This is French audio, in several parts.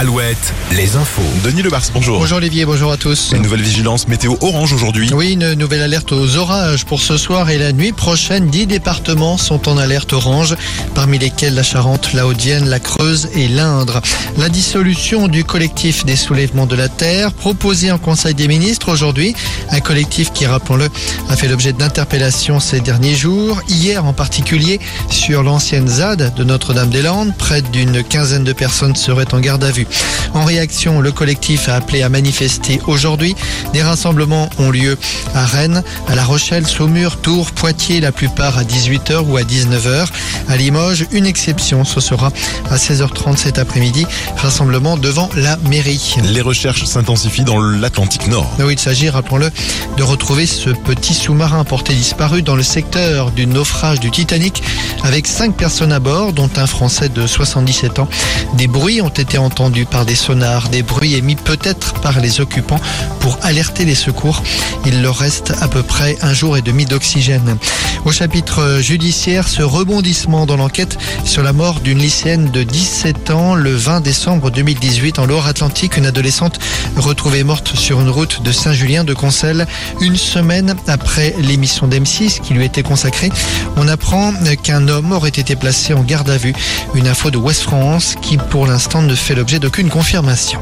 Alouette, les infos. Denis Lebars, bonjour. Bonjour Olivier, bonjour à tous. Une nouvelle vigilance météo orange aujourd'hui. Oui, une nouvelle alerte aux orages pour ce soir et la nuit prochaine. Dix départements sont en alerte orange, parmi lesquels la Charente, la Haute-Vienne, la Creuse et l'Indre. La dissolution du collectif des soulèvements de la Terre, proposée en Conseil des ministres aujourd'hui. Un collectif qui, rappelons-le, a fait l'objet d'interpellations ces derniers jours. Hier en particulier, sur l'ancienne ZAD de Notre-Dame-des-Landes, près d'une quinzaine de personnes seraient en garde à vue. En réaction, le collectif a appelé à manifester aujourd'hui. Des rassemblements ont lieu à Rennes, à La Rochelle, Saumur, Tours, Poitiers, la plupart à 18h ou à 19h. À Limoges, une exception, ce sera à 16h30 cet après-midi. Rassemblement devant la mairie. Les recherches s'intensifient dans l'Atlantique Nord. Oui, il s'agit, rappelons-le, de retrouver ce petit sous-marin porté disparu dans le secteur du naufrage du Titanic avec cinq personnes à bord, dont un Français de 77 ans. Des bruits ont été entendus par des sonars, des bruits émis peut-être par les occupants pour alerter les secours. Il leur reste à peu près un jour et demi d'oxygène. Au chapitre judiciaire, ce rebondissement dans l'enquête sur la mort d'une lycéenne de 17 ans le 20 décembre 2018 en Loire-Atlantique, une adolescente retrouvée morte sur une route de Saint-Julien de Concelles une semaine après l'émission d'M6 qui lui était consacrée. On apprend qu'un homme aurait été placé en garde à vue. Une info de West France qui pour l'instant ne fait l'objet d'aucune confirmation.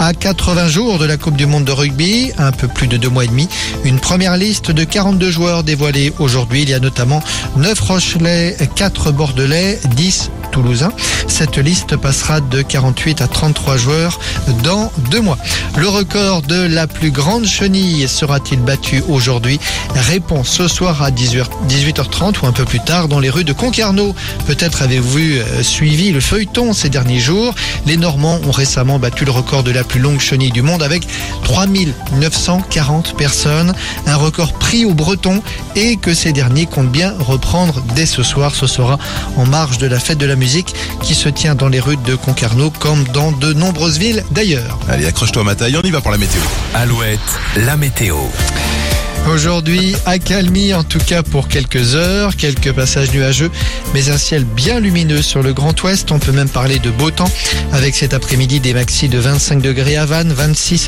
À 80 jours de la Coupe du Monde de rugby, un peu plus de deux mois et demi, une première liste de 42 joueurs dévoilée aujourd'hui. Il y a notamment 9 Rochelais, 4 Bordelais, 10 Toulousains. Cette liste passera de 48 à 33 joueurs dans deux mois. Le record de la plus grande chenille sera-t-il battu aujourd'hui? Réponse ce soir à 18h30 ou un peu plus tard dans les rues de Concarneau. Peut-être avez-vous euh, suivi le feuilleton ces derniers jours. Les Normands ont récemment battu le record de la plus longue chenille du monde avec 3940 personnes. Un record pris aux Bretons et que ces derniers comptent bien reprendre dès ce soir. Ce sera en marge de la fête de la musique qui se tient dans les rues de Concarneau comme dans de nombreuses villes d'ailleurs. Allez, accroche-toi ma taille, on y va pour la météo. Alouette, la météo. Aujourd'hui, accalmie en tout cas pour quelques heures, quelques passages nuageux, mais un ciel bien lumineux sur le Grand Ouest. On peut même parler de beau temps avec cet après-midi des maxis de 25 degrés à Vannes, 26